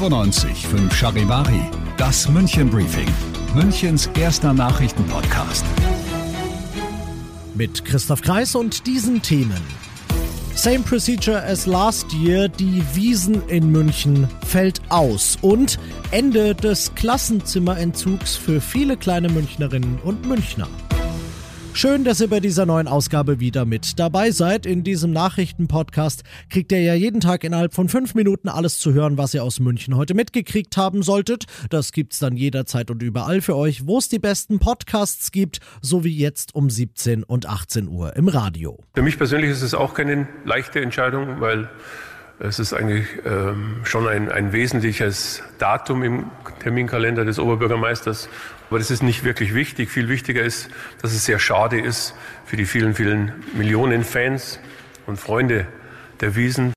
95 5 Charivari, das München Briefing, Münchens erster Nachrichtenpodcast. Mit Christoph Kreis und diesen Themen. Same procedure as last year, die Wiesen in München fällt aus und Ende des Klassenzimmerentzugs für viele kleine Münchnerinnen und Münchner. Schön, dass ihr bei dieser neuen Ausgabe wieder mit dabei seid. In diesem Nachrichtenpodcast kriegt ihr ja jeden Tag innerhalb von fünf Minuten alles zu hören, was ihr aus München heute mitgekriegt haben solltet. Das gibt's dann jederzeit und überall für euch, wo es die besten Podcasts gibt, so wie jetzt um 17 und 18 Uhr im Radio. Für mich persönlich ist es auch keine leichte Entscheidung, weil es ist eigentlich ähm, schon ein, ein wesentliches Datum im Terminkalender des Oberbürgermeisters. Aber das ist nicht wirklich wichtig. Viel wichtiger ist, dass es sehr schade ist für die vielen, vielen Millionen Fans und Freunde der Wiesen.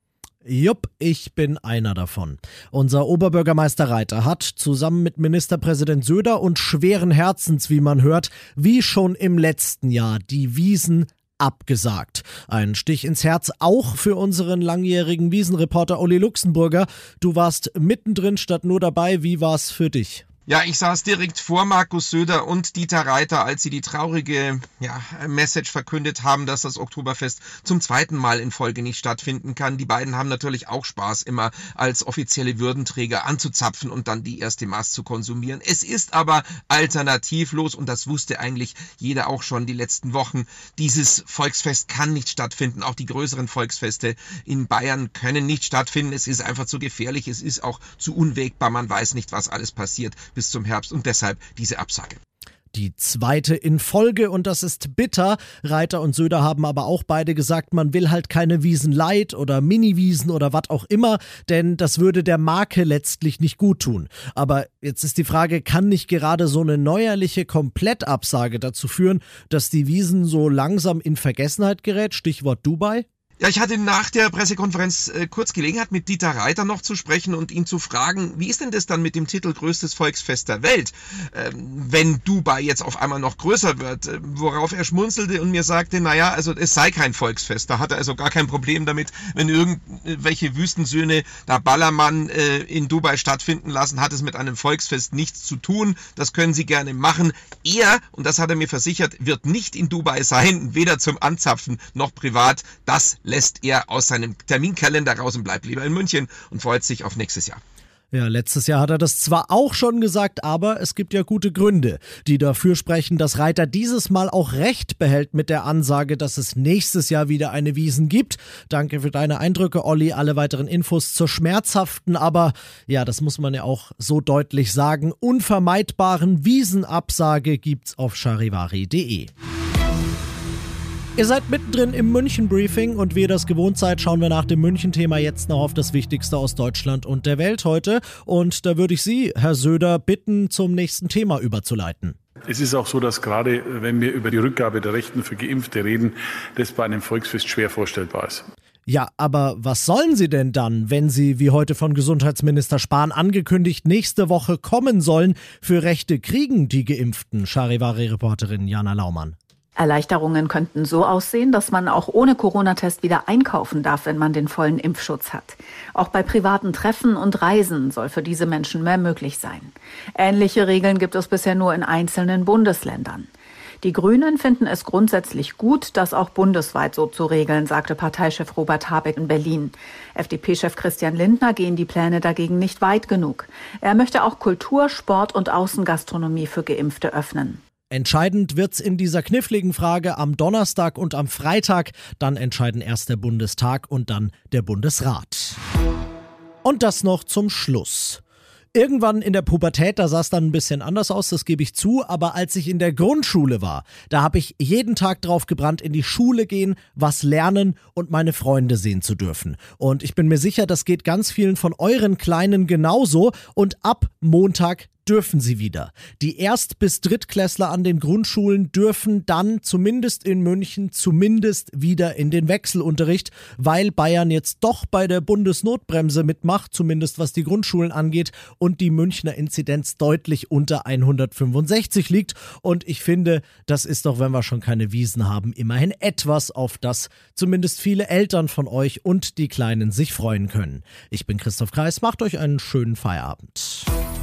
Jupp, ich bin einer davon. Unser Oberbürgermeister Reiter hat zusammen mit Ministerpräsident Söder und schweren Herzens, wie man hört, wie schon im letzten Jahr die Wiesen abgesagt. Ein Stich ins Herz auch für unseren langjährigen Wiesenreporter Olli Luxemburger. Du warst mittendrin statt nur dabei. Wie war's für dich? Ja, ich saß direkt vor Markus Söder und Dieter Reiter, als sie die traurige ja, Message verkündet haben, dass das Oktoberfest zum zweiten Mal in Folge nicht stattfinden kann. Die beiden haben natürlich auch Spaß, immer als offizielle Würdenträger anzuzapfen und dann die erste Maß zu konsumieren. Es ist aber alternativlos und das wusste eigentlich jeder auch schon die letzten Wochen. Dieses Volksfest kann nicht stattfinden. Auch die größeren Volksfeste in Bayern können nicht stattfinden. Es ist einfach zu gefährlich. Es ist auch zu unwegbar. Man weiß nicht, was alles passiert bis zum Herbst und deshalb diese Absage. Die zweite in Folge und das ist bitter. Reiter und Söder haben aber auch beide gesagt, man will halt keine Wiesen Light oder Mini-Wiesen oder was auch immer, denn das würde der Marke letztlich nicht gut tun. Aber jetzt ist die Frage, kann nicht gerade so eine neuerliche Komplettabsage dazu führen, dass die Wiesen so langsam in Vergessenheit gerät? Stichwort Dubai? Ja, ich hatte nach der Pressekonferenz äh, kurz Gelegenheit, mit Dieter Reiter noch zu sprechen und ihn zu fragen, wie ist denn das dann mit dem Titel größtes Volksfest der Welt, ähm, wenn Dubai jetzt auf einmal noch größer wird? Äh, worauf er schmunzelte und mir sagte, naja, also es sei kein Volksfest. Da hat er also gar kein Problem damit, wenn irgendwelche Wüstensöhne da Ballermann äh, in Dubai stattfinden lassen, hat es mit einem Volksfest nichts zu tun. Das können sie gerne machen. Er, und das hat er mir versichert, wird nicht in Dubai sein, weder zum Anzapfen noch privat. Das lässt er aus seinem Terminkalender raus und bleibt lieber in München und freut sich auf nächstes Jahr. Ja, letztes Jahr hat er das zwar auch schon gesagt, aber es gibt ja gute Gründe, die dafür sprechen, dass Reiter dieses Mal auch recht behält mit der Ansage, dass es nächstes Jahr wieder eine Wiesen gibt. Danke für deine Eindrücke, Olli. Alle weiteren Infos zur schmerzhaften, aber ja, das muss man ja auch so deutlich sagen, unvermeidbaren Wiesenabsage gibt's auf charivari.de. Ihr seid mittendrin im München-Briefing und wie ihr das gewohnt seid, schauen wir nach dem München-Thema jetzt noch auf das Wichtigste aus Deutschland und der Welt heute. Und da würde ich Sie, Herr Söder, bitten, zum nächsten Thema überzuleiten. Es ist auch so, dass gerade wenn wir über die Rückgabe der Rechten für Geimpfte reden, das bei einem Volksfest schwer vorstellbar ist. Ja, aber was sollen Sie denn dann, wenn Sie, wie heute von Gesundheitsminister Spahn angekündigt, nächste Woche kommen sollen? Für Rechte kriegen die Geimpften, Charivari-Reporterin Jana Laumann. Erleichterungen könnten so aussehen, dass man auch ohne Corona-Test wieder einkaufen darf, wenn man den vollen Impfschutz hat. Auch bei privaten Treffen und Reisen soll für diese Menschen mehr möglich sein. Ähnliche Regeln gibt es bisher nur in einzelnen Bundesländern. Die Grünen finden es grundsätzlich gut, das auch bundesweit so zu regeln, sagte Parteichef Robert Habeck in Berlin. FDP-Chef Christian Lindner gehen die Pläne dagegen nicht weit genug. Er möchte auch Kultur, Sport und Außengastronomie für Geimpfte öffnen. Entscheidend wird's in dieser kniffligen Frage am Donnerstag und am Freitag. Dann entscheiden erst der Bundestag und dann der Bundesrat. Und das noch zum Schluss. Irgendwann in der Pubertät, da sah es dann ein bisschen anders aus, das gebe ich zu, aber als ich in der Grundschule war, da habe ich jeden Tag drauf gebrannt, in die Schule gehen, was lernen und meine Freunde sehen zu dürfen. Und ich bin mir sicher, das geht ganz vielen von euren Kleinen genauso und ab Montag dürfen sie wieder. Die Erst- bis Drittklässler an den Grundschulen dürfen dann zumindest in München zumindest wieder in den Wechselunterricht, weil Bayern jetzt doch bei der Bundesnotbremse mitmacht, zumindest was die Grundschulen angeht und die Münchner Inzidenz deutlich unter 165 liegt. Und ich finde, das ist doch, wenn wir schon keine Wiesen haben, immerhin etwas, auf das zumindest viele Eltern von euch und die Kleinen sich freuen können. Ich bin Christoph Kreis, macht euch einen schönen Feierabend.